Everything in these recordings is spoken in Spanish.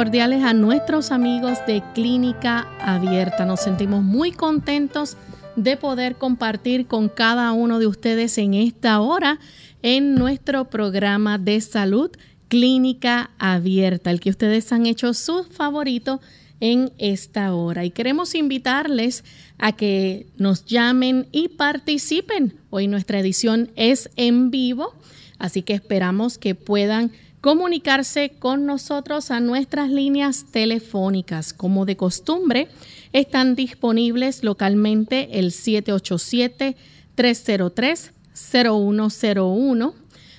Cordiales a nuestros amigos de Clínica Abierta. Nos sentimos muy contentos de poder compartir con cada uno de ustedes en esta hora en nuestro programa de salud Clínica Abierta, el que ustedes han hecho su favorito en esta hora. Y queremos invitarles a que nos llamen y participen. Hoy nuestra edición es en vivo, así que esperamos que puedan comunicarse con nosotros a nuestras líneas telefónicas. Como de costumbre, están disponibles localmente el 787-303-0101.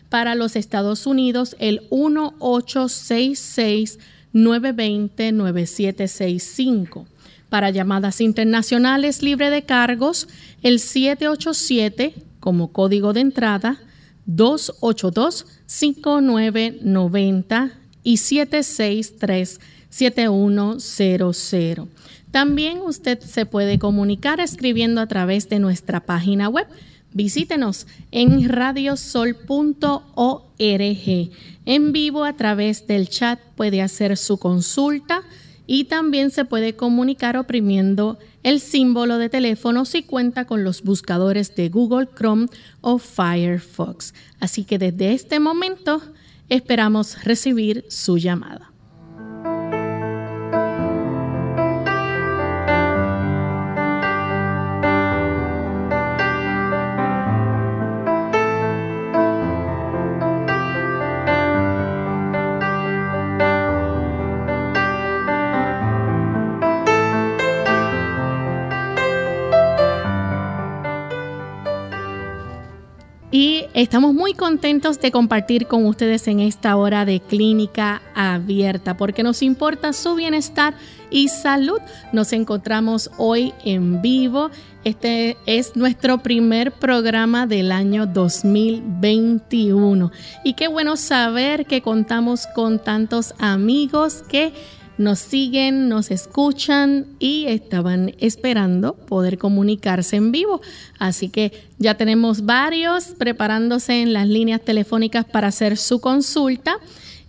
Para los Estados Unidos, el 1866-920-9765. Para llamadas internacionales libre de cargos, el 787 como código de entrada 282-5990 y 763-7100. También usted se puede comunicar escribiendo a través de nuestra página web. Visítenos en radiosol.org. En vivo a través del chat puede hacer su consulta y también se puede comunicar oprimiendo el símbolo de teléfono si cuenta con los buscadores de Google Chrome o Firefox. Así que desde este momento esperamos recibir su llamada. Estamos muy contentos de compartir con ustedes en esta hora de clínica abierta porque nos importa su bienestar y salud. Nos encontramos hoy en vivo. Este es nuestro primer programa del año 2021. Y qué bueno saber que contamos con tantos amigos que nos siguen, nos escuchan y estaban esperando poder comunicarse en vivo. Así que ya tenemos varios preparándose en las líneas telefónicas para hacer su consulta.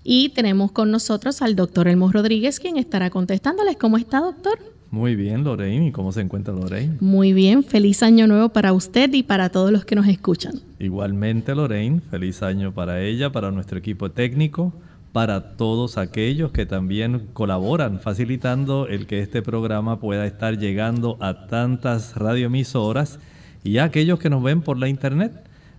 Y tenemos con nosotros al doctor Elmo Rodríguez, quien estará contestándoles. ¿Cómo está, doctor? Muy bien, Lorraine. ¿Y cómo se encuentra Lorraine? Muy bien. Feliz año nuevo para usted y para todos los que nos escuchan. Igualmente, Lorraine. Feliz año para ella, para nuestro equipo técnico, para todos aquellos que también colaboran facilitando el que este programa pueda estar llegando a tantas radioemisoras y a aquellos que nos ven por la internet.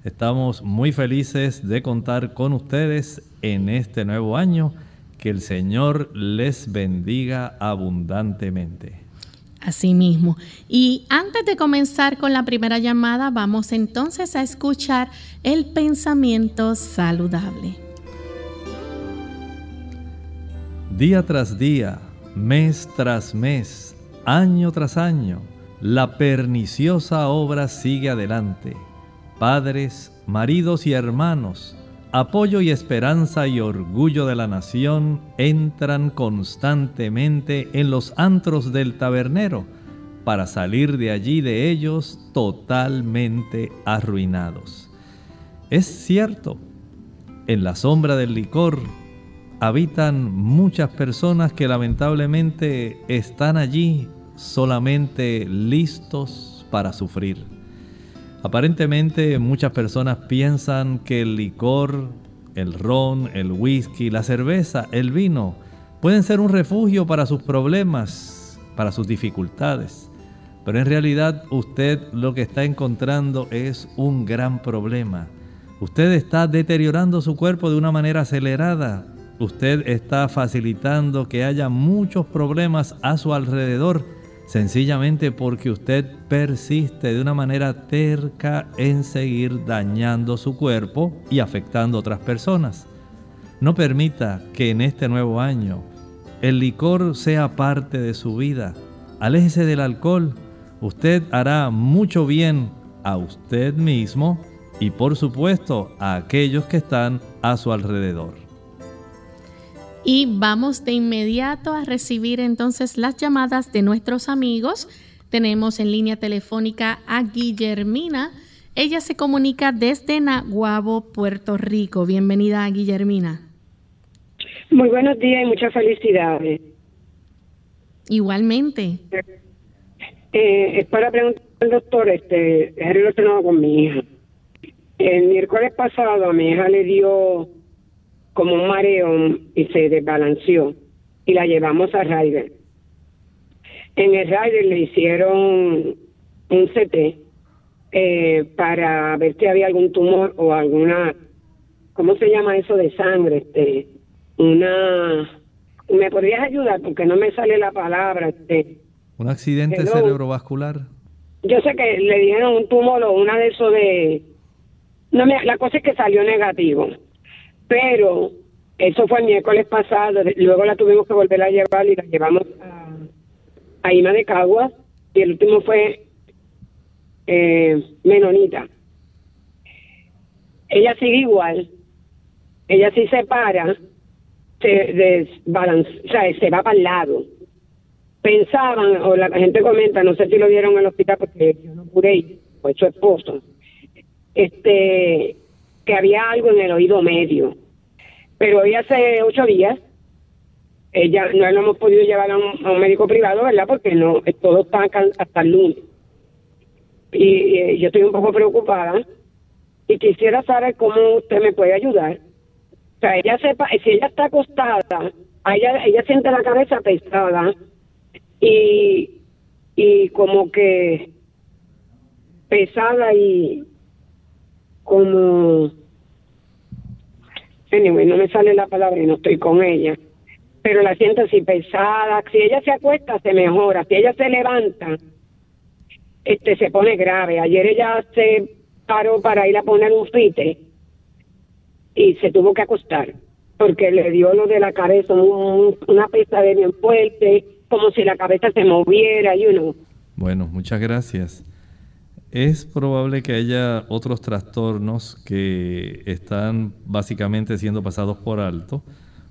Estamos muy felices de contar con ustedes en este nuevo año. Que el Señor les bendiga abundantemente. Así mismo. Y antes de comenzar con la primera llamada, vamos entonces a escuchar el pensamiento saludable. Día tras día, mes tras mes, año tras año, la perniciosa obra sigue adelante. Padres, maridos y hermanos, apoyo y esperanza y orgullo de la nación entran constantemente en los antros del tabernero para salir de allí de ellos totalmente arruinados. Es cierto, en la sombra del licor habitan muchas personas que lamentablemente están allí solamente listos para sufrir. Aparentemente muchas personas piensan que el licor, el ron, el whisky, la cerveza, el vino pueden ser un refugio para sus problemas, para sus dificultades. Pero en realidad usted lo que está encontrando es un gran problema. Usted está deteriorando su cuerpo de una manera acelerada. Usted está facilitando que haya muchos problemas a su alrededor sencillamente porque usted persiste de una manera terca en seguir dañando su cuerpo y afectando a otras personas. No permita que en este nuevo año el licor sea parte de su vida. Aléjese del alcohol. Usted hará mucho bien a usted mismo y por supuesto a aquellos que están a su alrededor. Y vamos de inmediato a recibir entonces las llamadas de nuestros amigos. Tenemos en línea telefónica a Guillermina. Ella se comunica desde Naguabo, Puerto Rico. Bienvenida, Guillermina. Muy buenos días y muchas felicidades. Igualmente. Eh, es para preguntar al doctor, este, es relacionado con mi hija. El miércoles pasado a mi hija le dio como un mareo y se desbalanceó y la llevamos a Ryder. En el Ryder le hicieron un CT eh, para ver si había algún tumor o alguna, ¿cómo se llama eso de sangre? Este, una, ¿me podrías ayudar? Porque no me sale la palabra. Este, ¿Un accidente cerebrovascular? Yo sé que le dijeron un tumor o una de eso de... No, la cosa es que salió negativo pero eso fue el miércoles pasado, luego la tuvimos que volver a llevar y la llevamos a, a Ima de Caguas y el último fue eh, Menonita. Ella sigue igual, ella sí se para, se desbalancea, o sea, se va para el lado. Pensaban, o la gente comenta, no sé si lo vieron en el hospital porque yo no pude ir, fue su esposo, este, que había algo en el oído medio pero hoy hace ocho días, ella no lo hemos podido llevar a un, médico privado, ¿verdad? Porque no, todo está hasta el lunes. Y, yo estoy un poco preocupada y quisiera saber cómo usted me puede ayudar. O sea, ella sepa, si ella está acostada, ella, ella siente la cabeza pesada y, y como que pesada y como Anyway, no me sale la palabra y no estoy con ella. Pero la siento así pesada. Si ella se acuesta, se mejora. Si ella se levanta, este se pone grave. Ayer ella se paró para ir a poner un fite y se tuvo que acostar porque le dio lo de la cabeza una pesadez bien fuerte, como si la cabeza se moviera y uno. Bueno, muchas gracias. Es probable que haya otros trastornos que están básicamente siendo pasados por alto.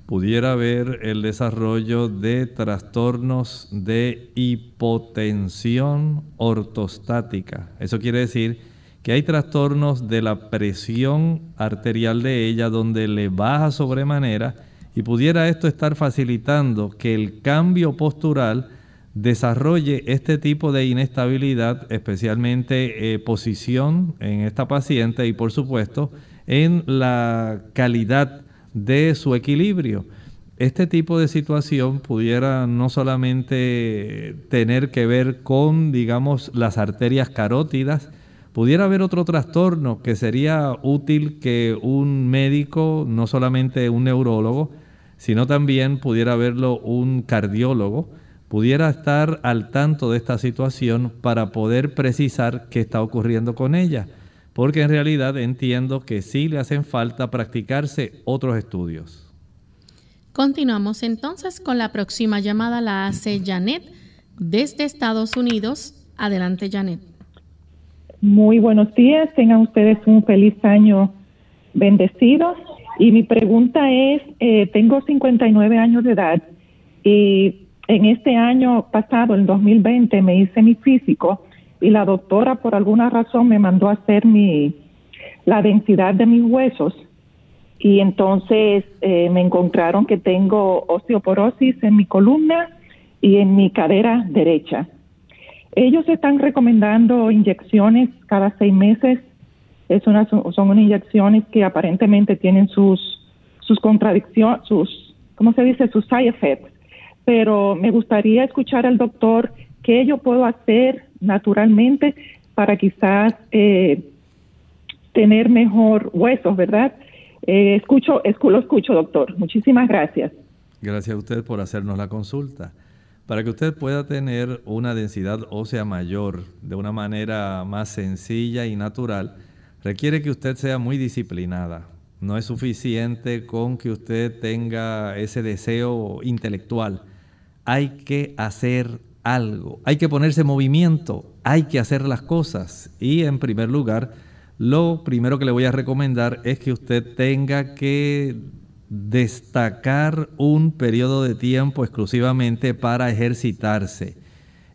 Pudiera haber el desarrollo de trastornos de hipotensión ortostática. Eso quiere decir que hay trastornos de la presión arterial de ella donde le baja sobremanera y pudiera esto estar facilitando que el cambio postural desarrolle este tipo de inestabilidad, especialmente eh, posición en esta paciente y por supuesto en la calidad de su equilibrio. Este tipo de situación pudiera no solamente tener que ver con, digamos, las arterias carótidas, pudiera haber otro trastorno que sería útil que un médico, no solamente un neurólogo, sino también pudiera verlo un cardiólogo, pudiera estar al tanto de esta situación para poder precisar qué está ocurriendo con ella. Porque en realidad entiendo que sí le hacen falta practicarse otros estudios. Continuamos entonces con la próxima llamada, la hace Janet desde Estados Unidos. Adelante, Janet. Muy buenos días, tengan ustedes un feliz año bendecido. Y mi pregunta es, eh, tengo 59 años de edad y en este año pasado, el 2020, me hice mi físico y la doctora por alguna razón me mandó a hacer mi la densidad de mis huesos y entonces eh, me encontraron que tengo osteoporosis en mi columna y en mi cadera derecha. Ellos están recomendando inyecciones cada seis meses. Es una, son unas inyecciones que aparentemente tienen sus, sus contradicciones, sus, ¿cómo se dice? Sus side effects. Pero me gustaría escuchar al doctor qué yo puedo hacer naturalmente para quizás eh, tener mejor huesos, ¿verdad? Eh, escucho, lo escucho, doctor. Muchísimas gracias. Gracias a usted por hacernos la consulta. Para que usted pueda tener una densidad ósea mayor de una manera más sencilla y natural, requiere que usted sea muy disciplinada. No es suficiente con que usted tenga ese deseo intelectual. Hay que hacer algo, hay que ponerse en movimiento, hay que hacer las cosas. Y en primer lugar, lo primero que le voy a recomendar es que usted tenga que destacar un periodo de tiempo exclusivamente para ejercitarse.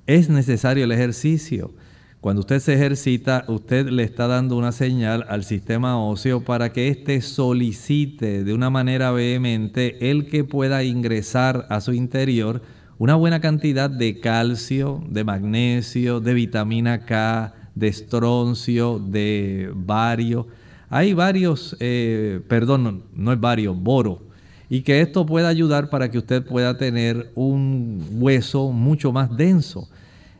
Es necesario el ejercicio. Cuando usted se ejercita, usted le está dando una señal al sistema óseo para que éste solicite de una manera vehemente el que pueda ingresar a su interior una buena cantidad de calcio, de magnesio, de vitamina K, de estroncio, de bario. Hay varios, eh, perdón, no es bario, boro. Y que esto pueda ayudar para que usted pueda tener un hueso mucho más denso.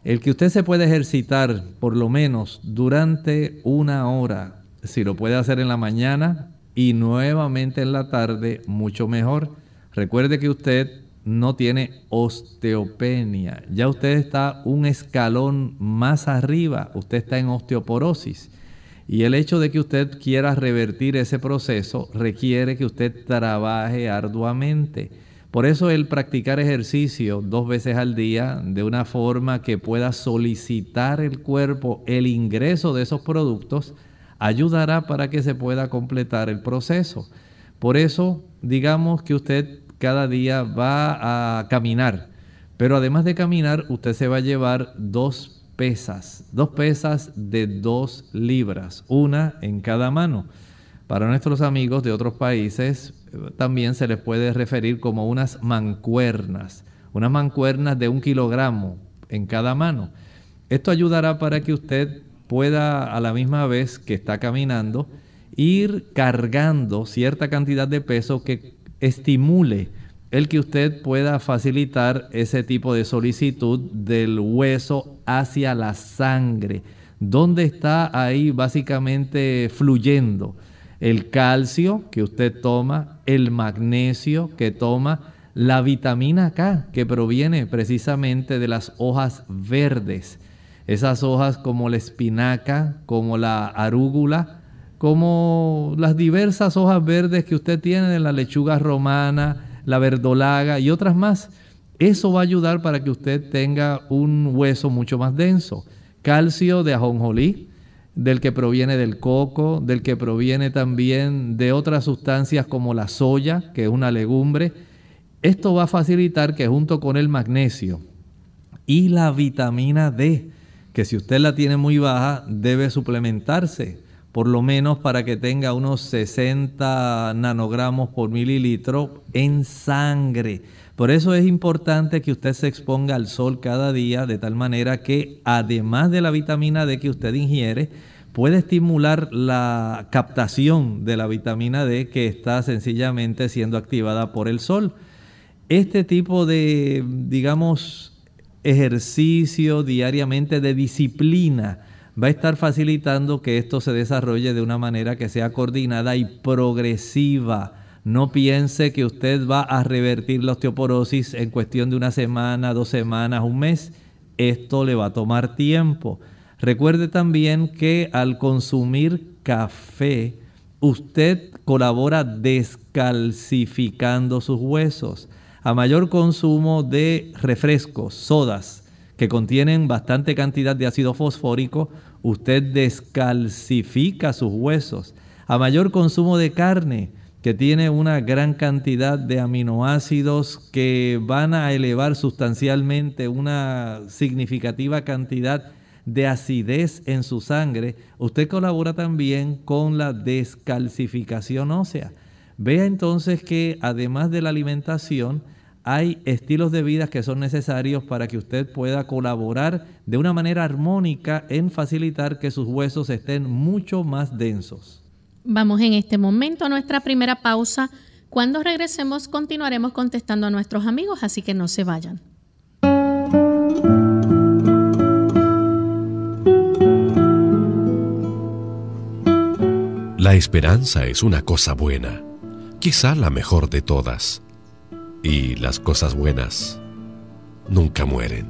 El que usted se pueda ejercitar por lo menos durante una hora, si lo puede hacer en la mañana y nuevamente en la tarde, mucho mejor. Recuerde que usted no tiene osteopenia. Ya usted está un escalón más arriba, usted está en osteoporosis. Y el hecho de que usted quiera revertir ese proceso requiere que usted trabaje arduamente. Por eso el practicar ejercicio dos veces al día de una forma que pueda solicitar el cuerpo el ingreso de esos productos ayudará para que se pueda completar el proceso. Por eso digamos que usted cada día va a caminar. Pero además de caminar, usted se va a llevar dos pesas, dos pesas de dos libras, una en cada mano. Para nuestros amigos de otros países también se les puede referir como unas mancuernas, unas mancuernas de un kilogramo en cada mano. Esto ayudará para que usted pueda a la misma vez que está caminando ir cargando cierta cantidad de peso que estimule el que usted pueda facilitar ese tipo de solicitud del hueso hacia la sangre, donde está ahí básicamente fluyendo el calcio que usted toma, el magnesio que toma, la vitamina K que proviene precisamente de las hojas verdes. Esas hojas como la espinaca, como la arúgula, como las diversas hojas verdes que usted tiene en la lechuga romana, la verdolaga y otras más. Eso va a ayudar para que usted tenga un hueso mucho más denso. Calcio de ajonjolí, del que proviene del coco, del que proviene también de otras sustancias como la soya, que es una legumbre. Esto va a facilitar que junto con el magnesio y la vitamina D, que si usted la tiene muy baja, debe suplementarse por lo menos para que tenga unos 60 nanogramos por mililitro en sangre. Por eso es importante que usted se exponga al sol cada día de tal manera que además de la vitamina D que usted ingiere, puede estimular la captación de la vitamina D que está sencillamente siendo activada por el sol. Este tipo de, digamos, ejercicio diariamente de disciplina va a estar facilitando que esto se desarrolle de una manera que sea coordinada y progresiva. No piense que usted va a revertir la osteoporosis en cuestión de una semana, dos semanas, un mes. Esto le va a tomar tiempo. Recuerde también que al consumir café, usted colabora descalcificando sus huesos. A mayor consumo de refrescos, sodas, que contienen bastante cantidad de ácido fosfórico, usted descalcifica sus huesos. A mayor consumo de carne, que tiene una gran cantidad de aminoácidos que van a elevar sustancialmente una significativa cantidad de acidez en su sangre, usted colabora también con la descalcificación ósea. Vea entonces que además de la alimentación, hay estilos de vida que son necesarios para que usted pueda colaborar de una manera armónica en facilitar que sus huesos estén mucho más densos. Vamos en este momento a nuestra primera pausa. Cuando regresemos continuaremos contestando a nuestros amigos, así que no se vayan. La esperanza es una cosa buena, quizá la mejor de todas y las cosas buenas nunca mueren.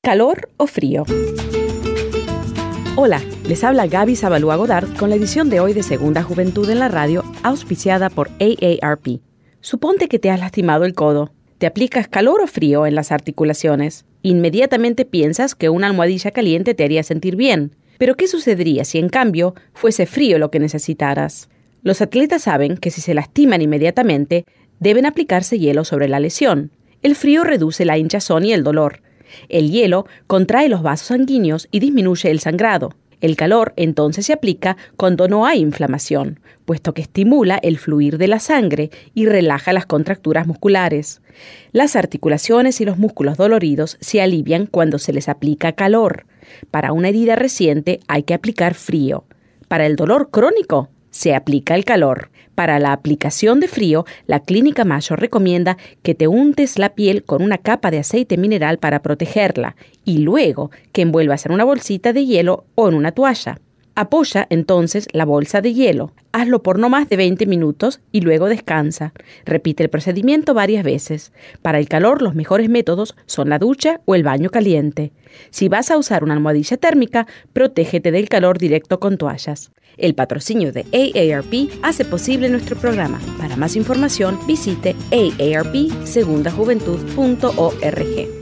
¿Calor o frío? Hola, les habla Gaby Zabalúa Godard con la edición de hoy de Segunda Juventud en la Radio, auspiciada por AARP. Suponte que te has lastimado el codo. Te aplicas calor o frío en las articulaciones. Inmediatamente piensas que una almohadilla caliente te haría sentir bien pero ¿qué sucedería si en cambio fuese frío lo que necesitaras? Los atletas saben que si se lastiman inmediatamente, deben aplicarse hielo sobre la lesión. El frío reduce la hinchazón y el dolor. El hielo contrae los vasos sanguíneos y disminuye el sangrado. El calor entonces se aplica cuando no hay inflamación, puesto que estimula el fluir de la sangre y relaja las contracturas musculares. Las articulaciones y los músculos doloridos se alivian cuando se les aplica calor. Para una herida reciente hay que aplicar frío. Para el dolor crónico se aplica el calor. Para la aplicación de frío, la Clínica Mayo recomienda que te untes la piel con una capa de aceite mineral para protegerla y luego que envuelvas en una bolsita de hielo o en una toalla. Apoya entonces la bolsa de hielo. Hazlo por no más de 20 minutos y luego descansa. Repite el procedimiento varias veces. Para el calor los mejores métodos son la ducha o el baño caliente. Si vas a usar una almohadilla térmica, protégete del calor directo con toallas. El patrocinio de AARP hace posible nuestro programa. Para más información, visite aarpsegundajuventud.org.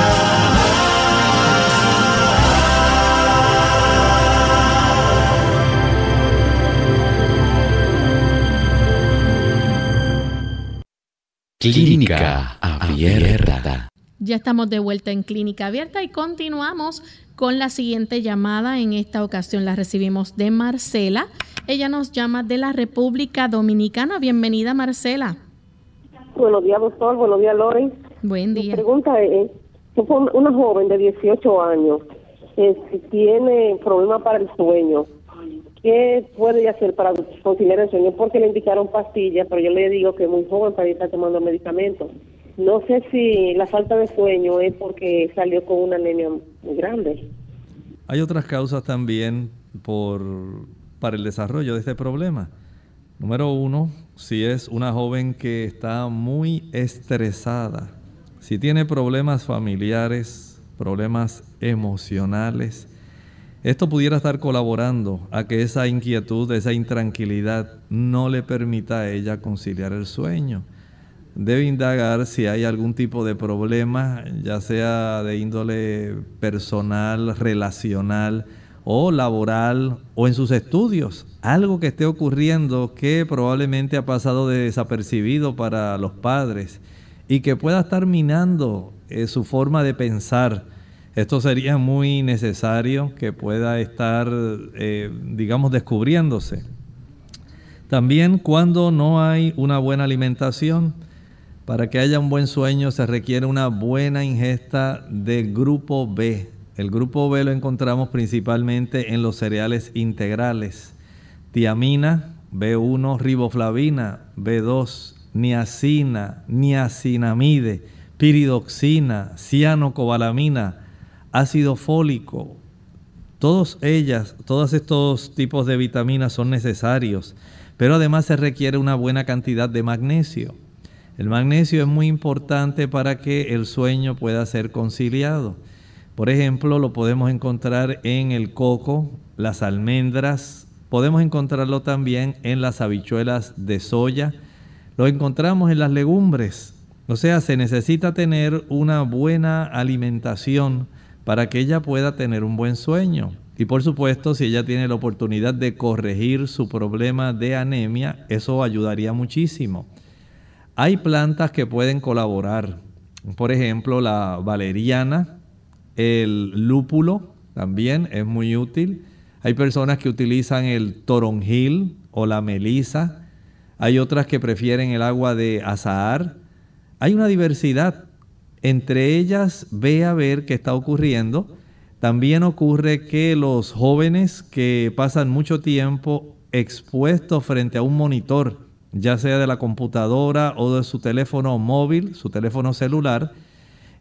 Clínica Abierta. Ya estamos de vuelta en Clínica Abierta y continuamos con la siguiente llamada. En esta ocasión la recibimos de Marcela. Ella nos llama de la República Dominicana. Bienvenida, Marcela. Buenos días, doctor. Buenos días, Loren. Buen día. Mi pregunta es, una joven de 18 años que tiene problemas para el sueño ¿Qué puede hacer para conciliar el sueño? Porque le indicaron pastillas, pero yo le digo que muy joven para estar tomando medicamentos. No sé si la falta de sueño es porque salió con una anemia muy grande. Hay otras causas también por, para el desarrollo de este problema. Número uno, si es una joven que está muy estresada, si tiene problemas familiares, problemas emocionales, Esto pudiera estar colaborando a que esa inquietud, esa intranquilidad no le permita a ella conciliar el sueño. Debe indagar si hay algún tipo de problema, ya sea de índole personal, relacional o laboral o en sus estudios. Algo que esté ocurriendo que probablemente ha pasado de desapercibido para los padres y que pueda estar minando eh, su forma de pensar esto sería muy necesario que pueda estar, eh, digamos, descubriéndose. También cuando no hay una buena alimentación, para que haya un buen sueño se requiere una buena ingesta de grupo B. El grupo B lo encontramos principalmente en los cereales integrales. Tiamina, B1, riboflavina, B2, niacina, niacinamide, piridoxina, cianocobalamina, ácido fólico, todas ellas, todos estos tipos de vitaminas son necesarios, pero además se requiere una buena cantidad de magnesio. El magnesio es muy importante para que el sueño pueda ser conciliado. Por ejemplo, lo podemos encontrar en el coco, las almendras, podemos encontrarlo también en las habichuelas de soya, lo encontramos en las legumbres. O sea, se necesita tener una buena alimentación para que ella pueda tener un buen sueño. Y por supuesto, si ella tiene la oportunidad de corregir su problema de anemia, eso ayudaría muchísimo. Hay plantas que pueden colaborar. Por ejemplo, la valeriana, el lúpulo también es muy útil. Hay personas que utilizan el toronjil o la melisa. Hay otras que prefieren el agua de azahar. Hay una diversidad entre ellas, ve a ver qué está ocurriendo. También ocurre que los jóvenes que pasan mucho tiempo expuestos frente a un monitor, ya sea de la computadora o de su teléfono móvil, su teléfono celular,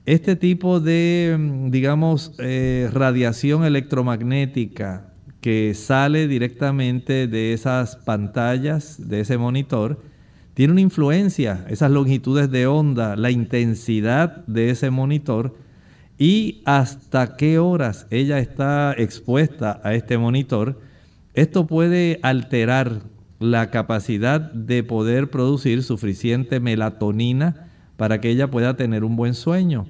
este tipo de, digamos, eh, radiación electromagnética que sale directamente de esas pantallas, de ese monitor, tiene una influencia, esas longitudes de onda, la intensidad de ese monitor y hasta qué horas ella está expuesta a este monitor. Esto puede alterar la capacidad de poder producir suficiente melatonina para que ella pueda tener un buen sueño.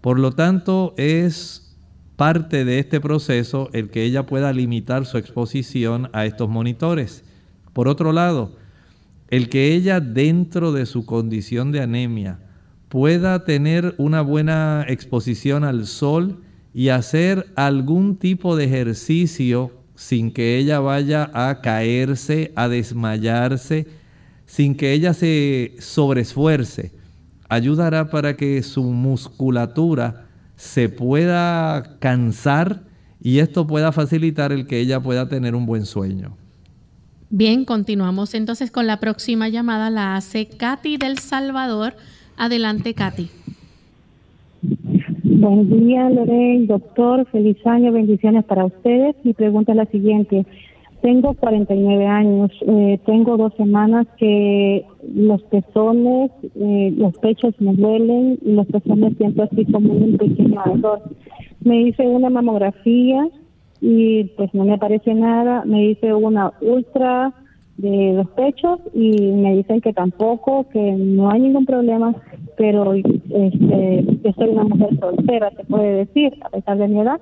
Por lo tanto, es parte de este proceso el que ella pueda limitar su exposición a estos monitores. Por otro lado, el que ella dentro de su condición de anemia pueda tener una buena exposición al sol y hacer algún tipo de ejercicio sin que ella vaya a caerse, a desmayarse, sin que ella se sobreesfuerce, ayudará para que su musculatura se pueda cansar y esto pueda facilitar el que ella pueda tener un buen sueño. Bien, continuamos entonces con la próxima llamada. La hace Katy del Salvador. Adelante, Katy. Buen día, Lorena, doctor. Feliz año, bendiciones para ustedes. Mi pregunta es la siguiente. Tengo 49 años, eh, tengo dos semanas que los pezones, eh, los pechos me duelen y los pezones siento así como un pequeño ardor. Me hice una mamografía y pues no me aparece nada. Me hice una ultra de los pechos y me dicen que tampoco, que no hay ningún problema, pero este, yo soy una mujer soltera, se puede decir, a pesar de mi edad,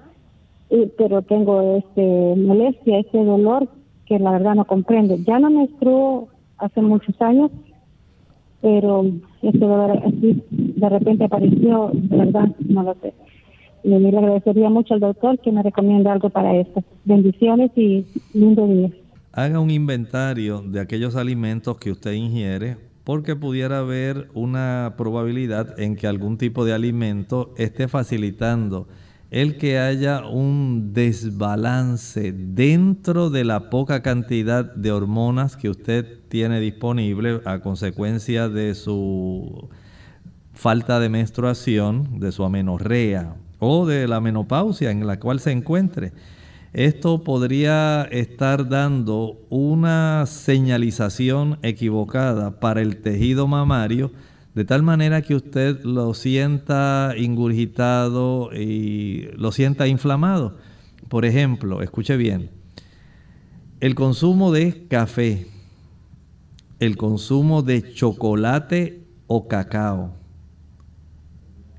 y, pero tengo este molestia, este dolor que la verdad no comprendo. Ya no me estuvo hace muchos años, pero este dolor así de repente apareció, de verdad no lo sé. Le agradecería mucho al doctor que me recomienda algo para esto. Bendiciones y lindo día. Haga un inventario de aquellos alimentos que usted ingiere porque pudiera haber una probabilidad en que algún tipo de alimento esté facilitando el que haya un desbalance dentro de la poca cantidad de hormonas que usted tiene disponible a consecuencia de su falta de menstruación, de su amenorrea o de la menopausia en la cual se encuentre. Esto podría estar dando una señalización equivocada para el tejido mamario, de tal manera que usted lo sienta ingurgitado y lo sienta inflamado. Por ejemplo, escuche bien, el consumo de café, el consumo de chocolate o cacao,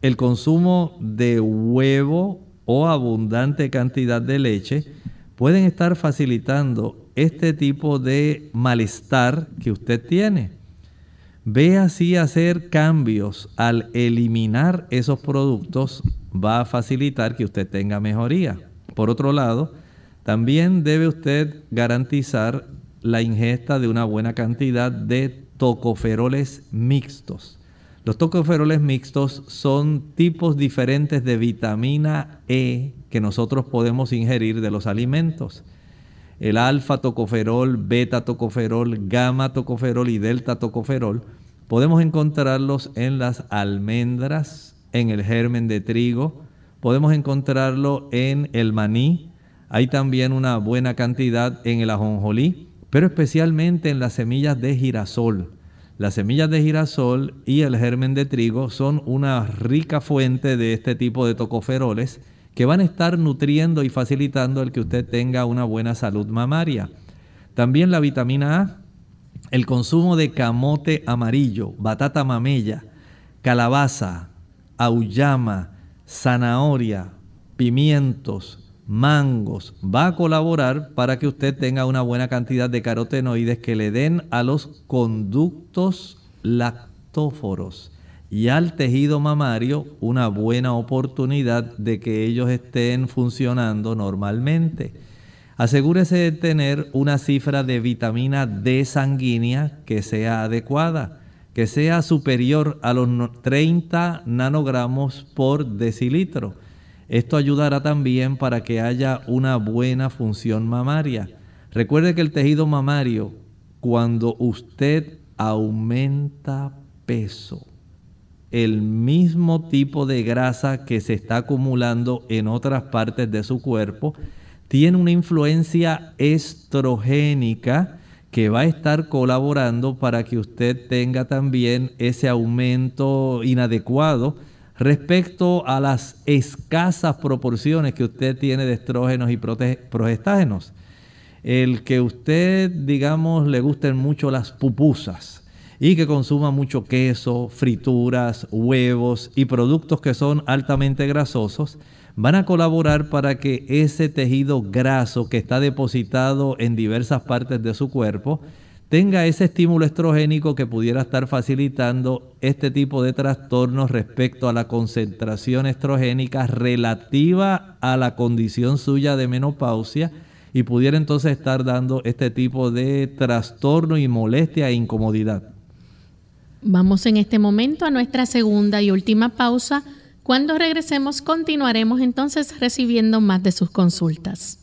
el consumo de huevo o abundante cantidad de leche pueden estar facilitando este tipo de malestar que usted tiene. Ve así hacer cambios al eliminar esos productos va a facilitar que usted tenga mejoría. Por otro lado, también debe usted garantizar la ingesta de una buena cantidad de tocoferoles mixtos. Los tocoferoles mixtos son tipos diferentes de vitamina E que nosotros podemos ingerir de los alimentos. El alfa tocoferol, beta tocoferol, gamma tocoferol y delta tocoferol podemos encontrarlos en las almendras, en el germen de trigo, podemos encontrarlo en el maní, hay también una buena cantidad en el ajonjolí, pero especialmente en las semillas de girasol. Las semillas de girasol y el germen de trigo son una rica fuente de este tipo de tocoferoles que van a estar nutriendo y facilitando el que usted tenga una buena salud mamaria. También la vitamina A, el consumo de camote amarillo, batata mamella, calabaza, auyama, zanahoria, pimientos, mangos, va a colaborar para que usted tenga una buena cantidad de carotenoides que le den a los conductos lactóforos y al tejido mamario una buena oportunidad de que ellos estén funcionando normalmente. Asegúrese de tener una cifra de vitamina D sanguínea que sea adecuada, que sea superior a los 30 nanogramos por decilitro esto ayudará también para que haya una buena función mamaria. Recuerde que el tejido mamario, cuando usted aumenta peso, el mismo tipo de grasa que se está acumulando en otras partes de su cuerpo, tiene una influencia estrogénica que va a estar colaborando para que usted tenga también ese aumento inadecuado respecto a las escasas proporciones que usted tiene de estrógenos y progestágenos. El que usted, digamos, le gusten mucho las pupusas y que consuma mucho queso, frituras, huevos y productos que son altamente grasosos, van a colaborar para que ese tejido graso que está depositado en diversas partes de su cuerpo tenga ese estímulo estrogénico que pudiera estar facilitando este tipo de trastornos respecto a la concentración estrogénica relativa a la condición suya de menopausia y pudiera entonces estar dando este tipo de trastorno y molestia e incomodidad. Vamos en este momento a nuestra segunda y última pausa. Cuando regresemos continuaremos entonces recibiendo más de sus consultas.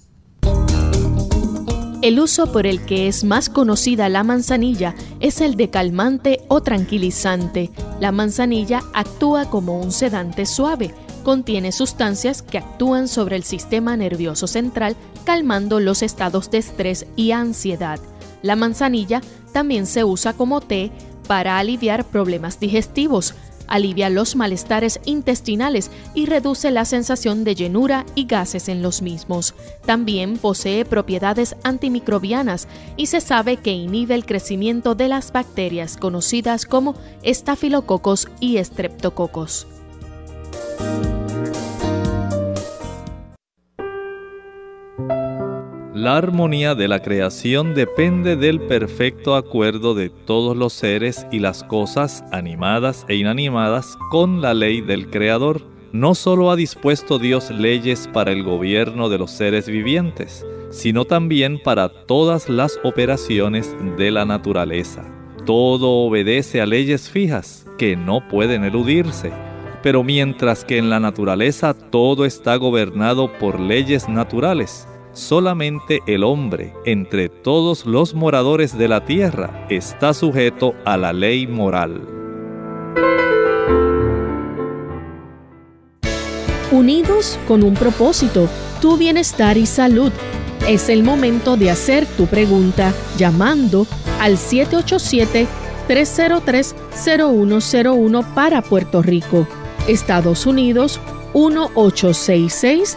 El uso por el que es más conocida la manzanilla es el de calmante o tranquilizante. La manzanilla actúa como un sedante suave. Contiene sustancias que actúan sobre el sistema nervioso central, calmando los estados de estrés y ansiedad. La manzanilla también se usa como té para aliviar problemas digestivos, alivia los malestares intestinales y reduce la sensación de llenura y gases en los mismos. También posee propiedades antimicrobianas y se sabe que inhibe el crecimiento de las bacterias conocidas como estafilococos y estreptococos. La armonía de la creación depende del perfecto acuerdo de todos los seres y las cosas animadas e inanimadas con la ley del Creador. No solo ha dispuesto Dios leyes para el gobierno de los seres vivientes, sino también para todas las operaciones de la naturaleza. Todo obedece a leyes fijas que no pueden eludirse. Pero mientras que en la naturaleza todo está gobernado por leyes naturales, solamente el hombre, entre todos los moradores de la tierra, está sujeto a la ley moral. Unidos con un propósito, tu bienestar y salud. Es el momento de hacer tu pregunta llamando al 787-303-0101 para Puerto Rico, Estados Unidos 1866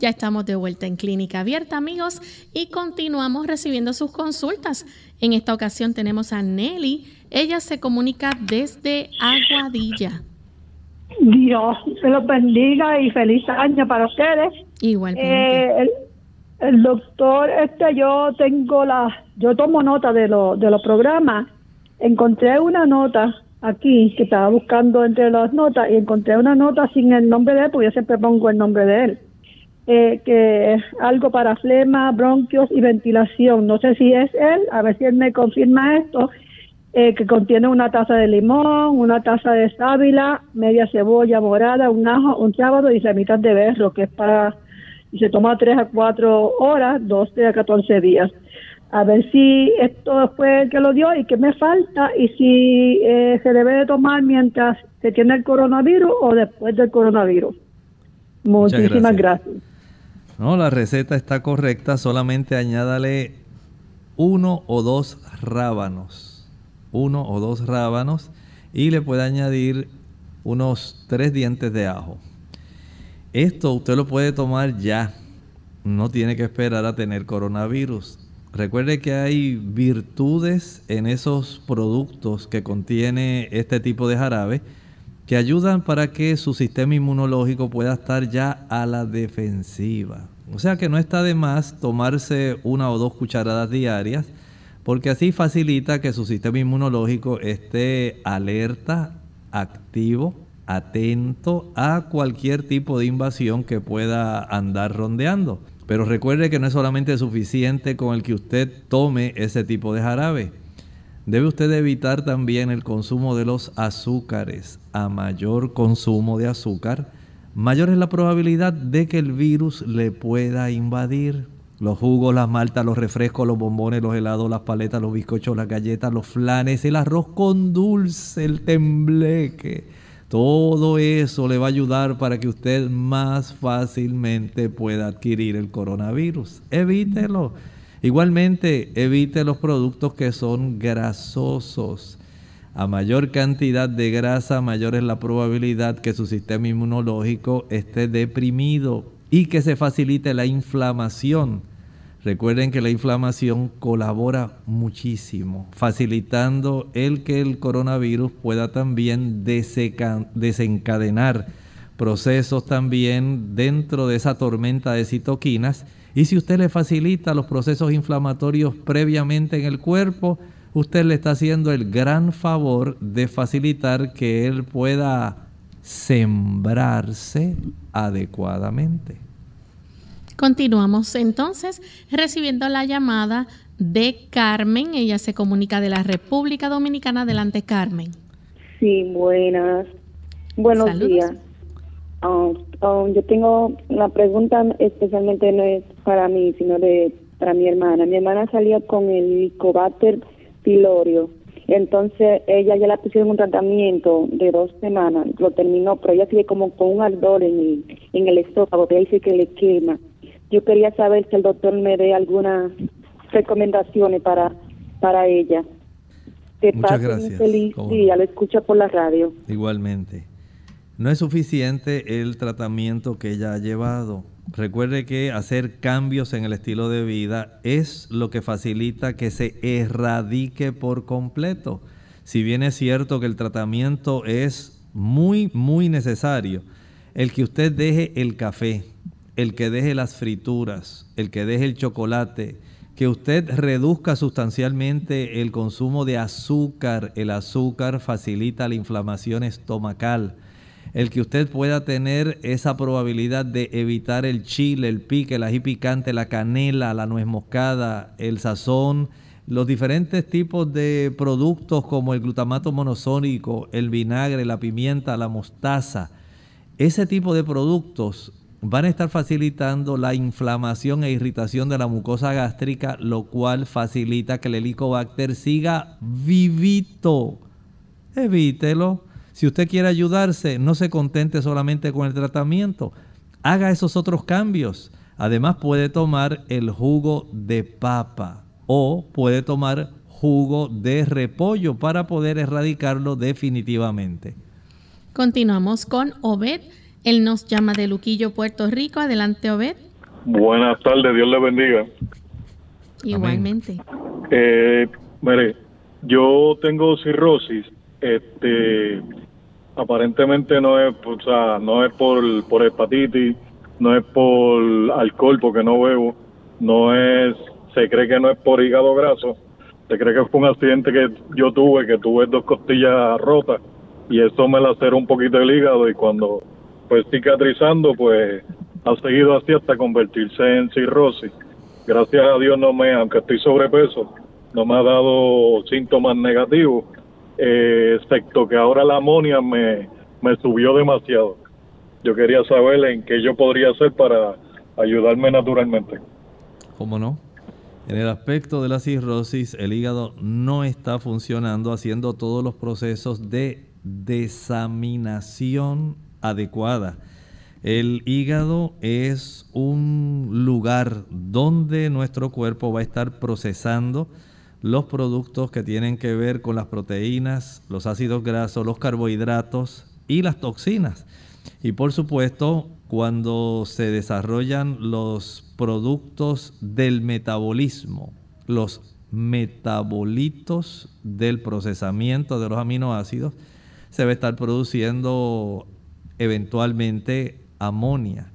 Ya estamos de vuelta en Clínica Abierta, amigos, y continuamos recibiendo sus consultas. En esta ocasión tenemos a Nelly. Ella se comunica desde Aguadilla. Dios se los bendiga y feliz año para ustedes. Igualmente. Eh, el, doctor, este, yo tengo la, yo tomo nota de, lo, de los programas. Encontré una nota aquí que estaba buscando entre las notas y encontré una nota sin el nombre de él, porque yo siempre pongo el nombre de él. Eh, que algo para flema, bronquios y ventilación. No sé si es él, a ver si él me confirma esto, eh, que contiene una taza de limón, una taza de sábila, media cebolla morada, un ajo, un sábado y mitad de berro, que es para, y se toma 3 a 4 horas, 12 a 14 días. A ver si esto fue el que lo dio y qué me falta y si eh, se debe de tomar mientras se tiene el coronavirus o después del coronavirus. Muchísimas gracias. No, la receta está correcta, solamente añádale uno o dos rábanos. Uno o dos rábanos y le puede añadir unos tres dientes de ajo. Esto usted lo puede tomar ya. No tiene que esperar a tener coronavirus. Recuerde que hay virtudes en esos productos que contiene este tipo de jarabe que ayudan para que su sistema inmunológico pueda estar ya a la defensiva. O sea que no está de más tomarse una o dos cucharadas diarias, porque así facilita que su sistema inmunológico esté alerta, activo, atento a cualquier tipo de invasión que pueda andar rondeando. Pero recuerde que no es solamente suficiente con el que usted tome ese tipo de jarabe. Debe usted evitar también el consumo de los azúcares. A mayor consumo de azúcar, mayor es la probabilidad de que el virus le pueda invadir. Los jugos, las maltas, los refrescos, los bombones, los helados, las paletas, los bizcochos, las galletas, los flanes, el arroz con dulce, el tembleque. Todo eso le va a ayudar para que usted más fácilmente pueda adquirir el coronavirus. Evítelo. Igualmente, evite los productos que son grasosos. A mayor cantidad de grasa, mayor es la probabilidad que su sistema inmunológico esté deprimido y que se facilite la inflamación. Recuerden que la inflamación colabora muchísimo, facilitando el que el coronavirus pueda también desencadenar procesos también dentro de esa tormenta de citoquinas y si usted le facilita los procesos inflamatorios previamente en el cuerpo, usted le está haciendo el gran favor de facilitar que él pueda sembrarse adecuadamente. Continuamos entonces recibiendo la llamada de Carmen. Ella se comunica de la República Dominicana. Adelante, Carmen. Sí, buenas. Buenos días. Um, um, yo tengo la pregunta especialmente no es para mí, sino de para mi hermana. Mi hermana salió con el Cobater pilorio. Entonces ella ya la pusieron un tratamiento de dos semanas, lo terminó, pero ella sigue como con un ardor en el, en el estómago, que dice que le quema. Yo quería saber si el doctor me dé algunas recomendaciones para, para ella. Que Muchas gracias. feliz día, lo escucha por la radio. Igualmente. No es suficiente el tratamiento que ella ha llevado. Recuerde que hacer cambios en el estilo de vida es lo que facilita que se erradique por completo. Si bien es cierto que el tratamiento es muy, muy necesario, el que usted deje el café, el que deje las frituras, el que deje el chocolate, que usted reduzca sustancialmente el consumo de azúcar. El azúcar facilita la inflamación estomacal el que usted pueda tener esa probabilidad de evitar el chile, el pique, el ají picante, la canela, la nuez moscada, el sazón, los diferentes tipos de productos como el glutamato monosódico, el vinagre, la pimienta, la mostaza. Ese tipo de productos van a estar facilitando la inflamación e irritación de la mucosa gástrica, lo cual facilita que el helicobacter siga vivito. Evítelo. Si usted quiere ayudarse, no se contente solamente con el tratamiento. Haga esos otros cambios. Además puede tomar el jugo de papa o puede tomar jugo de repollo para poder erradicarlo definitivamente. Continuamos con Obed. Él nos llama de Luquillo, Puerto Rico. Adelante, Obed. Buenas tardes, Dios le bendiga. Igualmente. Eh, mire, yo tengo cirrosis. Este, aparentemente no es, o sea, no es por, por hepatitis, no es por alcohol porque no bebo, no es, se cree que no es por hígado graso, se cree que fue un accidente que yo tuve, que tuve dos costillas rotas y eso me laceró un poquito el hígado y cuando pues cicatrizando pues ha seguido así hasta convertirse en cirrosis. Gracias a Dios no me, aunque estoy sobrepeso, no me ha dado síntomas negativos, eh, excepto que ahora la amonia me, me subió demasiado. Yo quería saber en qué yo podría hacer para ayudarme naturalmente. ¿Cómo no? En el aspecto de la cirrosis, el hígado no está funcionando haciendo todos los procesos de desaminación adecuada. El hígado es un lugar donde nuestro cuerpo va a estar procesando los productos que tienen que ver con las proteínas, los ácidos grasos, los carbohidratos y las toxinas. Y por supuesto, cuando se desarrollan los productos del metabolismo, los metabolitos del procesamiento de los aminoácidos, se va a estar produciendo eventualmente amonia.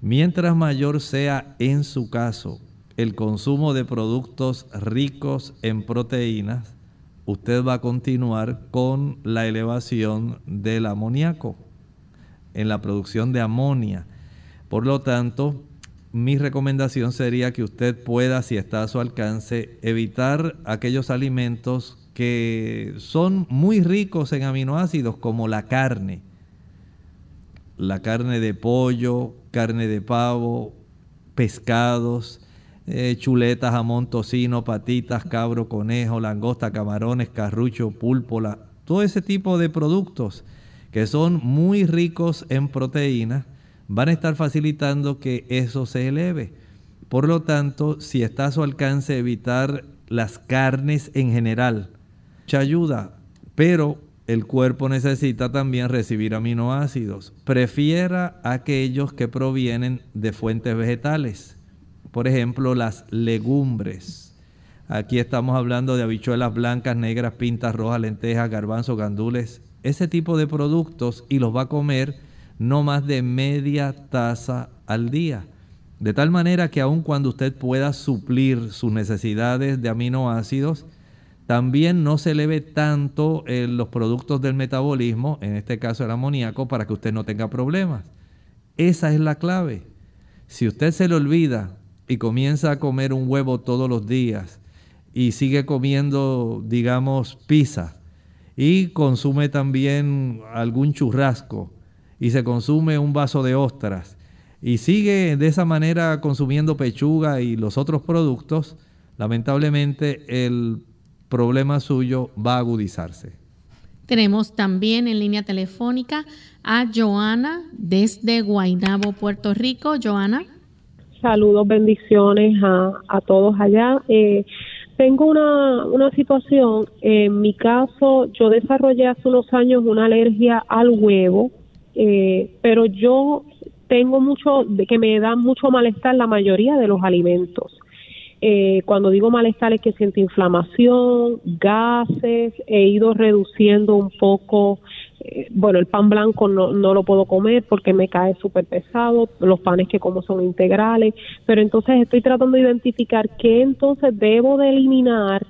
Mientras mayor sea en su caso el consumo de productos ricos en proteínas, usted va a continuar con la elevación del amoníaco en la producción de amonia. Por lo tanto, mi recomendación sería que usted pueda, si está a su alcance, evitar aquellos alimentos que son muy ricos en aminoácidos como la carne. La carne de pollo, carne de pavo, pescados, eh, chuletas, jamón, tocino, patitas, cabro, conejo, langosta, camarones, carrucho, púlpola, todo ese tipo de productos que son muy ricos en proteínas, van a estar facilitando que eso se eleve. Por lo tanto, si está a su alcance evitar las carnes en general, mucha ayuda, pero el cuerpo necesita también recibir aminoácidos. Prefiera aquellos que provienen de fuentes vegetales. Por ejemplo, las legumbres. Aquí estamos hablando de habichuelas blancas, negras, pintas rojas, lentejas, garbanzos, gandules, ese tipo de productos y los va a comer no más de media taza al día. De tal manera que aun cuando usted pueda suplir sus necesidades de aminoácidos, también no se eleve tanto eh, los productos del metabolismo, en este caso el amoníaco, para que usted no tenga problemas. Esa es la clave. Si usted se le olvida y comienza a comer un huevo todos los días y sigue comiendo, digamos, pizza, y consume también algún churrasco y se consume un vaso de ostras y sigue de esa manera consumiendo pechuga y los otros productos, lamentablemente el problema suyo va a agudizarse. Tenemos también en línea telefónica a Joana desde Guaynabo, Puerto Rico. Joana. Saludos, bendiciones a, a todos allá. Eh, tengo una, una situación, en mi caso, yo desarrollé hace unos años una alergia al huevo, eh, pero yo tengo mucho, que me da mucho malestar la mayoría de los alimentos. Eh, cuando digo malestar es que siento inflamación, gases, he ido reduciendo un poco eh, bueno, el pan blanco no, no lo puedo comer porque me cae súper pesado, los panes que como son integrales, pero entonces estoy tratando de identificar qué entonces debo de eliminar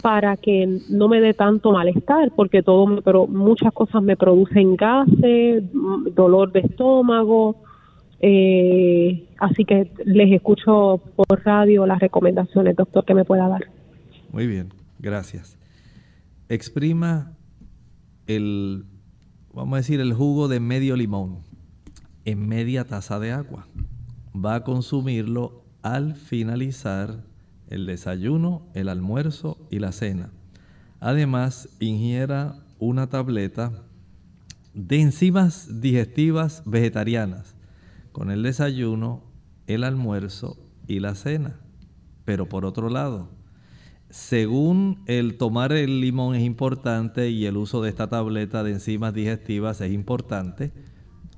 para que no me dé tanto malestar, porque todo, pero muchas cosas me producen gases, mm, dolor de estómago, eh, así que les escucho por radio las recomendaciones, doctor, que me pueda dar. Muy bien, gracias. Exprima el vamos a decir, el jugo de medio limón. en media taza de agua. Va a consumirlo al finalizar el desayuno, el almuerzo y la cena. Además, ingiera una tableta de enzimas digestivas vegetarianas con el desayuno, el almuerzo y la cena. Pero por otro lado, según el tomar el limón es importante y el uso de esta tableta de enzimas digestivas es importante,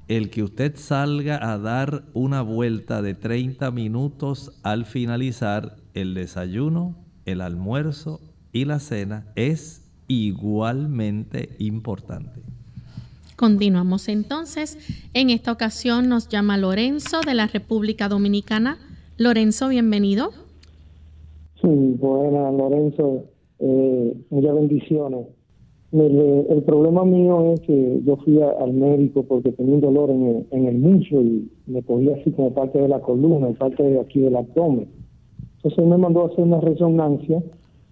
el que usted salga a dar una vuelta de 30 minutos al finalizar el desayuno, el almuerzo y la cena es igualmente importante. Continuamos entonces. En esta ocasión nos llama Lorenzo de la República Dominicana. Lorenzo, bienvenido. Sí, buena, Lorenzo. Eh, muchas bendiciones. El, problema mío es que yo fui al médico porque tenía un dolor en el, en el muslo y me cogía así como parte de la columna parte de aquí del abdomen. Entonces me mandó a hacer una resonancia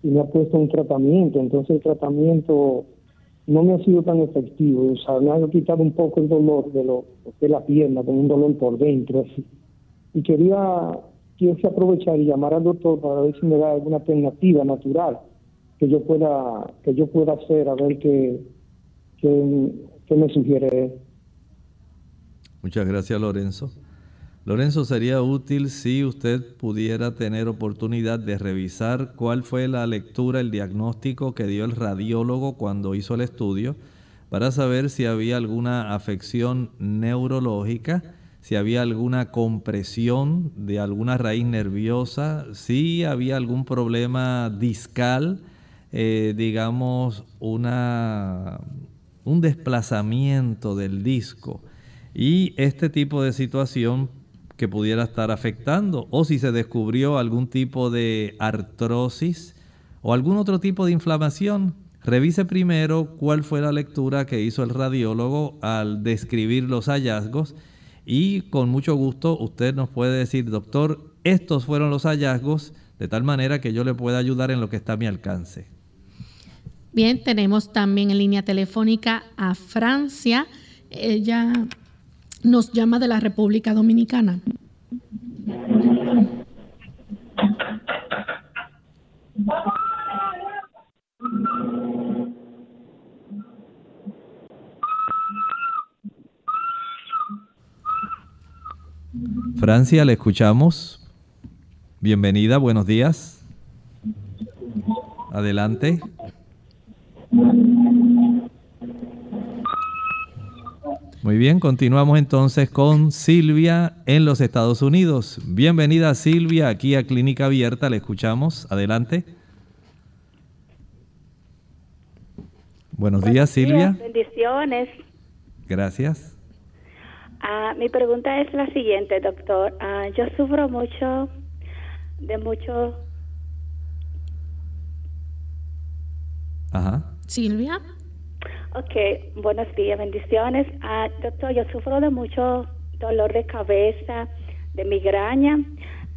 y me ha puesto un tratamiento. Entonces el tratamiento no me ha sido tan efectivo. O sea, me ha quitado un poco el dolor de, lo, de la pierna, con un dolor por dentro. Así. Y quería, quería aprovechar y llamar al doctor para ver si me da alguna alternativa natural que yo pueda que yo pueda hacer a ver qué, qué, me sugiere Muchas gracias Lorenzo. Lorenzo, sería útil si usted pudiera tener oportunidad de revisar cuál fue la lectura, el diagnóstico que dio el radiólogo cuando hizo el estudio, para saber si había alguna afección neurológica, si había alguna compresión de alguna raíz nerviosa, si había algún problema discal, eh, digamos, una, un desplazamiento del disco y este tipo de situación que pudiera estar afectando o si se descubrió algún tipo de artrosis o algún otro tipo de inflamación. Revise primero cuál fue la lectura que hizo el radiólogo al describir los hallazgos y con mucho gusto usted nos puede decir, doctor, estos fueron los hallazgos, de tal manera que yo le pueda ayudar en lo que está a mi alcance. Bien, tenemos también en línea telefónica a Francia. Ella nos llama de la República Dominicana. Francia, le escuchamos. Bienvenida, buenos días. Adelante. Muy bien, continuamos entonces con Silvia en los Estados Unidos. Bienvenida Silvia aquí a Clínica Abierta, le escuchamos. Adelante. Buenos, días, Silvia. Bendiciones. Gracias. Ah, mi pregunta es la siguiente, doctor. Ah, yo sufro mucho de mucho. Ajá. Silvia. Ok, buenos días, bendiciones. Ah, doctor, yo sufro de mucho dolor de cabeza, de migraña.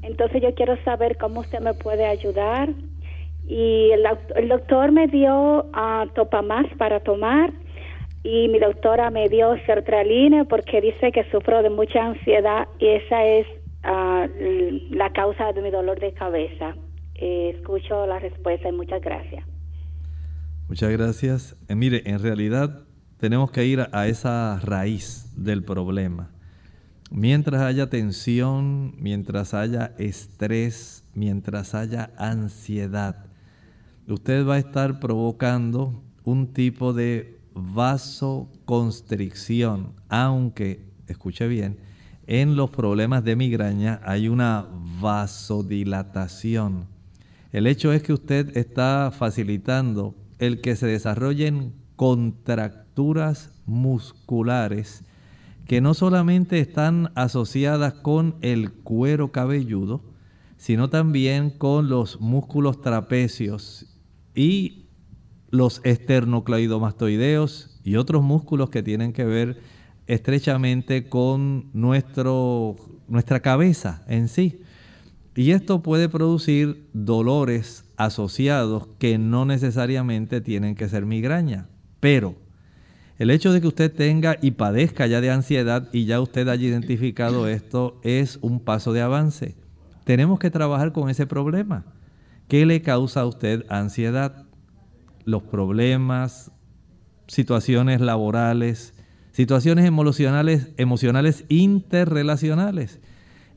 Entonces yo quiero saber cómo usted me puede ayudar. Y el, doctor me dio uh, Topamás para tomar y mi doctora me dio sertraline porque dice que sufro de mucha ansiedad y esa es ah, la causa de mi dolor de cabeza. Eh, escucho la respuesta y muchas gracias. Muchas gracias. Eh, mire, en realidad tenemos que ir a esa raíz del problema. Mientras haya tensión, mientras haya estrés, mientras haya ansiedad, usted va a estar provocando un tipo de vasoconstricción, aunque, escuche bien, en los problemas de migraña hay una vasodilatación. El hecho es que usted está facilitando el que se desarrollen contracturas musculares que no solamente están asociadas con el cuero cabelludo, sino también con los músculos trapecios y los esternocleidomastoideos y otros músculos que tienen que ver estrechamente con nuestro, nuestra cabeza en sí. Y esto puede producir dolores asociados que no necesariamente tienen que ser migraña. Pero El hecho de que usted tenga y padezca ya de ansiedad y ya usted haya identificado esto es un paso de avance. Tenemos que trabajar con ese problema. ¿Qué le causa a usted ansiedad? Los problemas, situaciones laborales, situaciones emocionales, emocionales interrelacionales.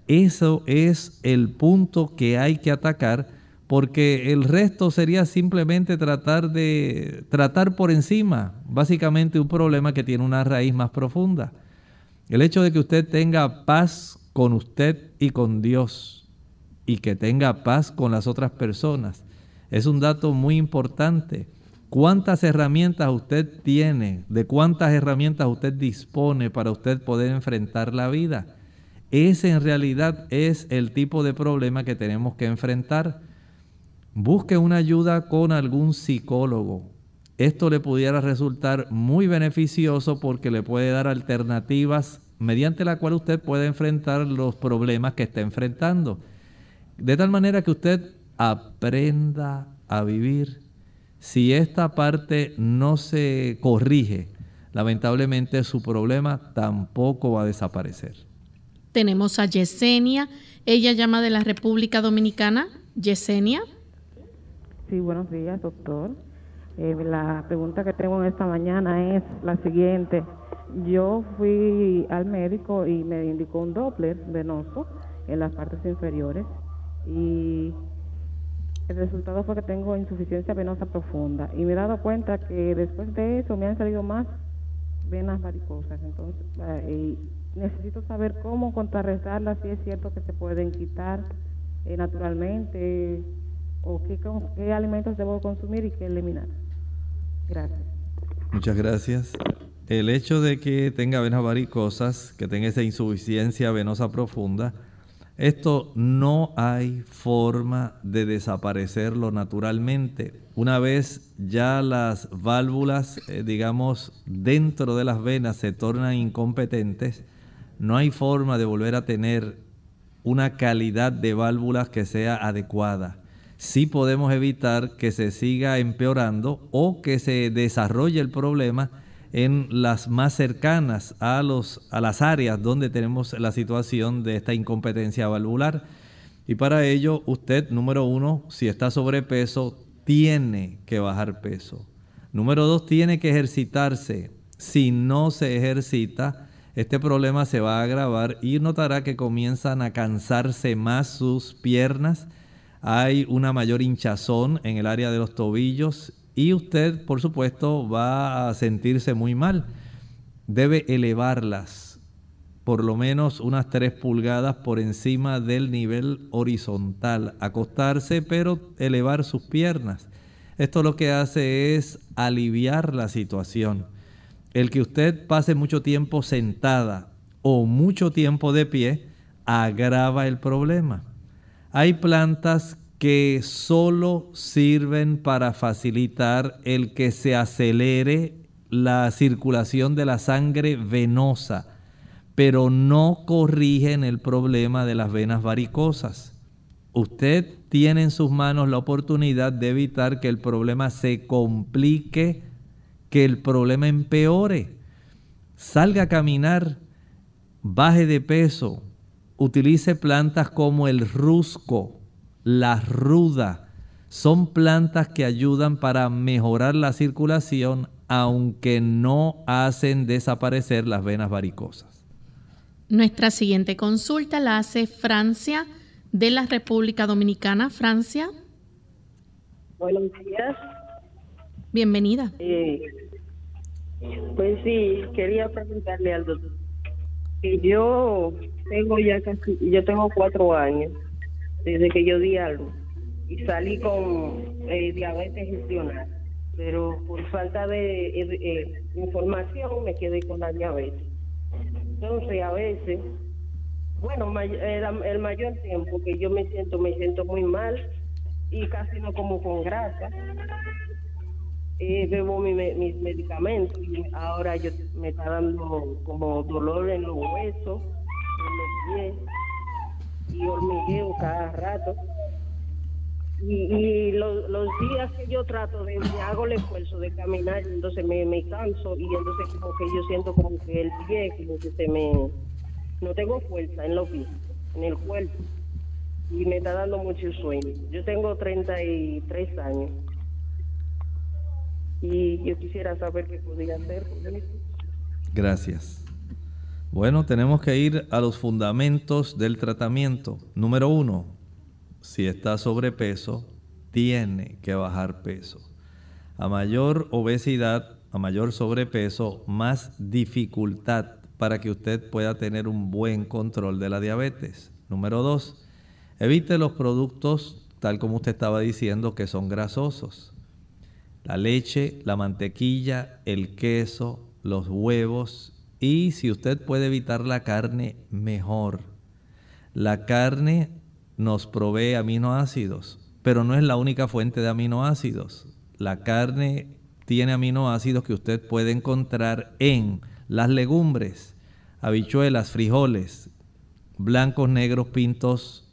Eso es el punto que hay que atacar porque el resto sería simplemente tratar de tratar por encima, básicamente un problema que tiene una raíz más profunda. El hecho de que usted tenga paz con usted y con Dios y que tenga paz con las otras personas es un dato muy importante. ¿Cuántas herramientas usted tiene? ¿De cuántas herramientas usted dispone para usted poder enfrentar la vida? Ese en realidad es el tipo de problema que tenemos que enfrentar busque una ayuda con algún psicólogo. Esto le pudiera resultar muy beneficioso porque le puede dar alternativas mediante la cual usted puede enfrentar los problemas que está enfrentando. De tal manera que usted aprenda a vivir. Si esta parte no se corrige, lamentablemente su problema tampoco va a desaparecer. Tenemos a Yesenia. Ella llama de la República Dominicana. Yesenia. Sí, buenos días, doctor. Eh, la pregunta que tengo en esta mañana es la siguiente. Yo fui al médico y me indicó un Doppler venoso en las partes inferiores y el resultado fue que tengo insuficiencia venosa profunda y me he dado cuenta que después de eso me han salido más venas varicosas. Entonces, eh, necesito saber cómo contrarrestarlas, si es cierto que se pueden quitar eh, naturalmente o qué, alimentos debo consumir y qué eliminar. Gracias. Muchas gracias. El hecho de que tenga venas varicosas, que tenga esa insuficiencia venosa profunda, esto no hay forma de desaparecerlo naturalmente. Una vez ya las válvulas, eh, digamos, dentro de las venas se tornan incompetentes, no hay forma de volver a tener una calidad de válvulas que sea adecuada sí podemos evitar que se siga empeorando o que se desarrolle el problema en las más cercanas a, los, a las áreas donde tenemos la situación de esta incompetencia valvular. Y para ello, usted, número uno, si está sobrepeso, tiene que bajar peso. Número dos, tiene que ejercitarse. Si no se ejercita, este problema se va a agravar y notará que comienzan a cansarse más sus piernas, hay una mayor hinchazón en el área de los tobillos y usted, por supuesto, va a sentirse muy mal. Debe elevarlas por lo menos unas 3 pulgadas por encima del nivel horizontal. Acostarse, pero elevar sus piernas. Esto lo que hace es aliviar la situación. El que usted pase mucho tiempo sentada o mucho tiempo de pie agrava el problema. Hay plantas que solo sirven para facilitar el que se acelere la circulación de la sangre venosa, pero no corrigen el problema de las venas varicosas. Usted tiene en sus manos la oportunidad de evitar que el problema se complique, que el problema empeore. Salga a caminar, baje de peso, utilice plantas como el rusco, la ruda. Son plantas que ayudan para mejorar la circulación aunque no hacen desaparecer las venas varicosas. Nuestra siguiente consulta la hace Francia de la República Dominicana. Francia. Buenos días. Bienvenida. Eh, pues sí, quería preguntarle al doctor yo tengo ya casi, yo tengo cuatro años desde que yo di algo y salí con eh, diabetes gestional, pero por falta de eh, eh, información me quedé con la diabetes. Entonces a veces, bueno, el, mayor tiempo que yo me siento, me siento muy mal y casi no como con grasa. bebo mis medicamentos y ahora yo me está dando como dolor en los huesos y hormigueo cada rato. Y, y lo- los días que yo trato de, hago el esfuerzo de caminar, entonces me, canso y entonces como que yo siento como que el pie, como se me... No tengo fuerza en los pies, en el cuerpo. Y me está dando mucho sueño. Yo tengo 33 años. Y yo quisiera saber qué podría hacer. Gracias. Bueno, tenemos que ir a los fundamentos del tratamiento. Número uno, si está sobrepeso, tiene que bajar peso. A mayor obesidad, a mayor sobrepeso, más dificultad para que usted pueda tener un buen control de la diabetes. Número dos, evite los productos, tal como usted estaba diciendo, que son grasosos. La leche, la mantequilla, el queso, los huevos y si usted puede evitar la carne, mejor. La carne nos provee aminoácidos, pero no es la única fuente de aminoácidos. La carne tiene aminoácidos que usted puede encontrar en las legumbres, habichuelas, frijoles, blancos, negros, pintos,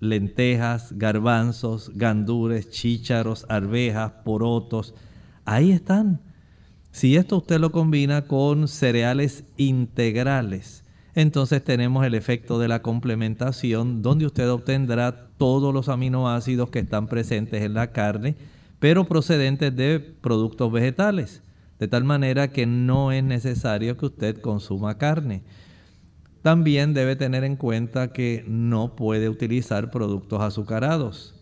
lentejas, garbanzos, gandures, chícharos, arvejas, porotos. Ahí están. Si esto usted lo combina con cereales integrales, entonces tenemos el efecto de la complementación donde usted obtendrá todos los aminoácidos que están presentes en la carne, pero procedentes de productos vegetales, de tal manera que no es necesario que usted consuma carne. También debe tener en cuenta que no puede utilizar productos azucarados.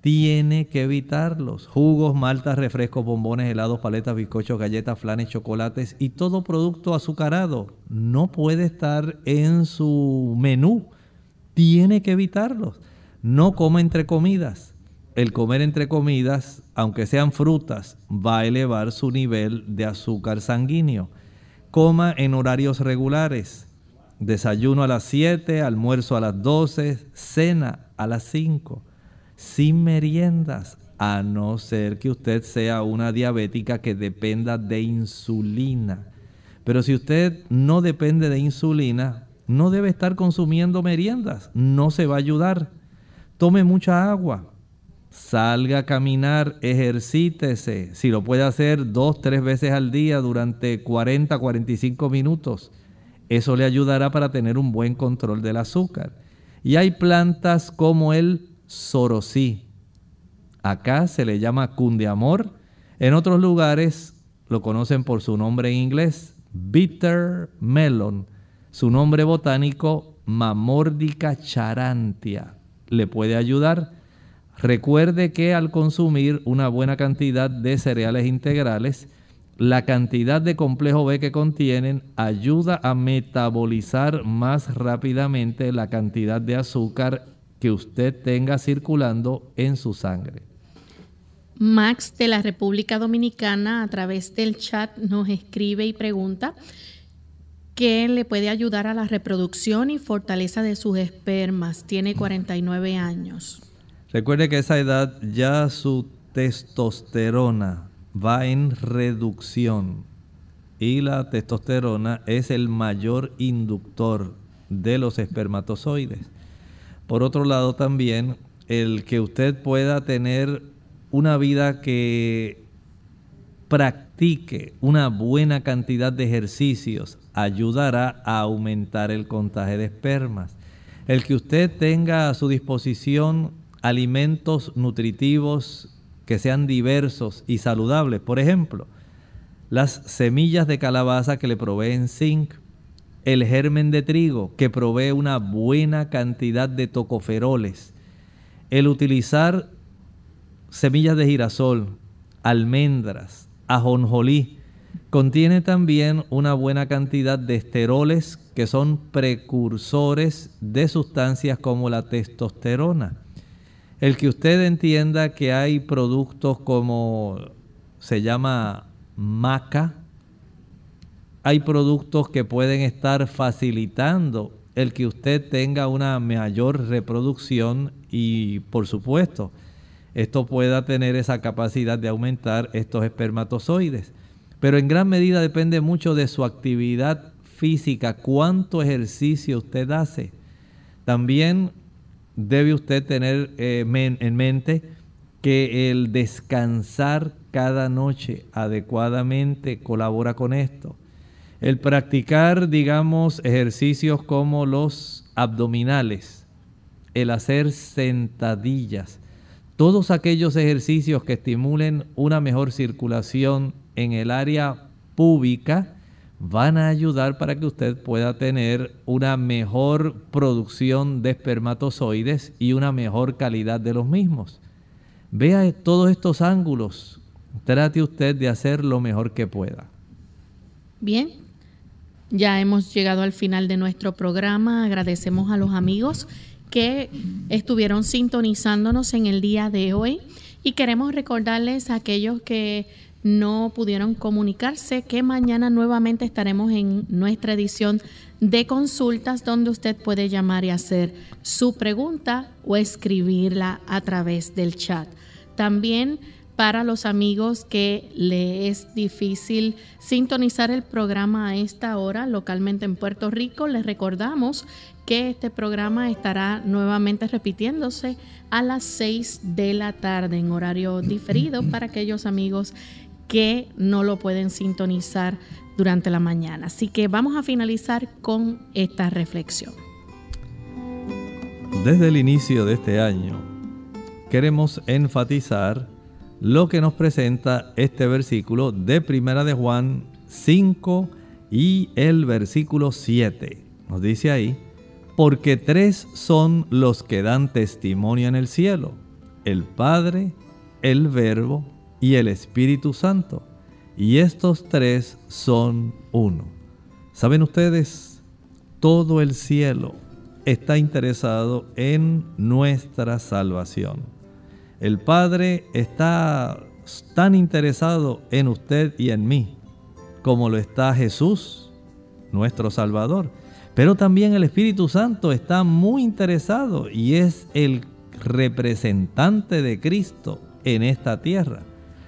Tiene que evitarlos. Jugos, maltas, refrescos, bombones, helados, paletas, bizcochos, galletas, flanes, chocolates y todo producto azucarado no puede estar en su menú. Tiene que evitarlos. No coma entre comidas. El comer entre comidas, aunque sean frutas, va a elevar su nivel de azúcar sanguíneo. Coma en horarios regulares. Desayuno a las 7, almuerzo a las 12, cena a las 5. Sin meriendas, a no ser que usted sea una diabética que dependa de insulina. Pero si usted no depende de insulina, no debe estar consumiendo meriendas. No se va a ayudar. Tome mucha agua. Salga a caminar, ejercítese. Si lo puede hacer dos, tres veces al día durante 40, 45 minutos. Eso le ayudará para tener un buen control del azúcar. Y hay plantas como el sorosí. Acá se le llama cundiamor. En otros lugares lo conocen por su nombre en inglés, bitter melon. Su nombre botánico, Mamordica charantia. Le puede ayudar. Recuerde que al consumir una buena cantidad de cereales integrales, la cantidad de complejo B que contienen ayuda a metabolizar más rápidamente la cantidad de azúcar que usted tenga circulando en su sangre. Max de la República Dominicana a través del chat nos escribe y pregunta qué le puede ayudar a la reproducción y fortaleza de sus espermas. Tiene 49 años. Recuerde que a esa edad ya su testosterona va en reducción y la testosterona es el mayor inductor de los espermatozoides. Por otro lado también el que usted pueda tener una vida que practique una buena cantidad de ejercicios ayudará a aumentar el contagio de espermas. El que usted tenga a su disposición alimentos nutritivos que sean diversos y saludables. Por ejemplo, las semillas de calabaza que le proveen zinc, el germen de trigo que provee una buena cantidad de tocoferoles, el utilizar semillas de girasol, almendras, ajonjolí, contiene también una buena cantidad de esteroles que son precursores de sustancias como la testosterona. El que usted entienda que hay productos como se llama maca, hay productos que pueden estar facilitando el que usted tenga una mayor reproducción y por supuesto esto pueda tener esa capacidad de aumentar estos espermatozoides. Pero en gran medida depende mucho de su actividad física, cuánto ejercicio usted hace. También debe usted tener eh, en mente que el descansar cada noche adecuadamente colabora con esto. El practicar, digamos, ejercicios como los abdominales, el hacer sentadillas, todos aquellos ejercicios que estimulen una mejor circulación en el área pública van a ayudar para que usted pueda tener una mejor producción de espermatozoides y una mejor calidad de los mismos. Vea todos estos ángulos, trate usted de hacer lo mejor que pueda. Bien, ya hemos llegado al final de nuestro programa. Agradecemos a los amigos que estuvieron sintonizándonos en el día de hoy y queremos recordarles a aquellos que no pudieron comunicarse que mañana nuevamente estaremos en nuestra edición de consultas donde usted puede llamar y hacer su pregunta o escribirla a través del chat. También para los amigos que le es difícil sintonizar el programa a esta hora localmente en Puerto Rico, les recordamos que este programa estará nuevamente repitiéndose a las 6 de la tarde en horario diferido para aquellos amigos que no lo pueden sintonizar durante la mañana. Así que vamos a finalizar con esta reflexión. Desde el inicio de este año queremos enfatizar lo que nos presenta este versículo de Primera de Juan 5 y el versículo 7. Nos dice ahí, porque tres son los que dan testimonio en el cielo, el Padre, el Verbo y el Espíritu Santo. Y estos tres son uno. ¿Saben ustedes? Todo el cielo está interesado en nuestra salvación. El Padre está tan interesado en usted y en mí como lo está Jesús, nuestro Salvador. Pero también el Espíritu Santo está muy interesado y es el representante de Cristo en esta tierra.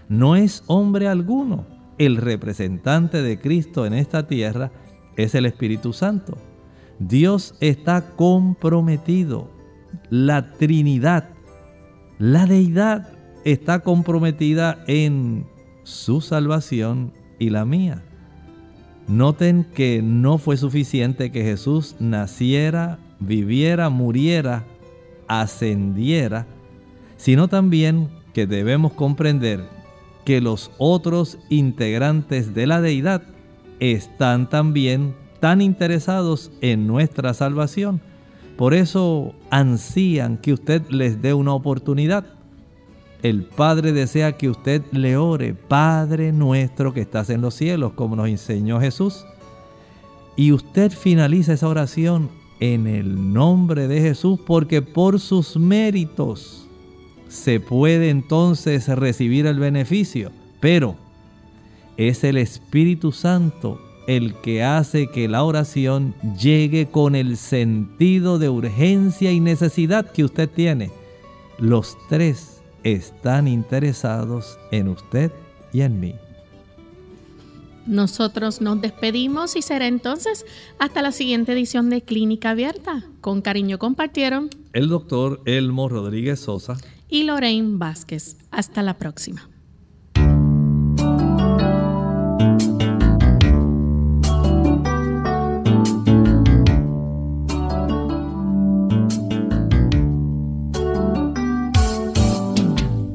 No es hombre alguno. El representante de Cristo en esta tierra es el Espíritu Santo. Dios está comprometido. La Trinidad la deidad está comprometida en su salvación y la mía. Noten que no fue suficiente que Jesús naciera, viviera, muriera, ascendiera, sino también que debemos comprender que los otros integrantes de la deidad están también tan interesados en nuestra salvación por eso ansían que usted les dé una oportunidad. El Padre desea que usted le ore, Padre nuestro que estás en los cielos, como nos enseñó Jesús. Y usted finaliza esa oración en el nombre de Jesús porque por sus méritos se puede entonces recibir el beneficio. Pero es el Espíritu Santo el que hace que la oración llegue con el sentido de urgencia y necesidad que usted tiene. Los tres están interesados en usted y en mí. Nosotros nos despedimos y será entonces hasta la siguiente edición de Clínica Abierta. Con cariño compartieron el doctor Elmo Rodríguez Sosa y Lorraine Vázquez. Hasta la próxima.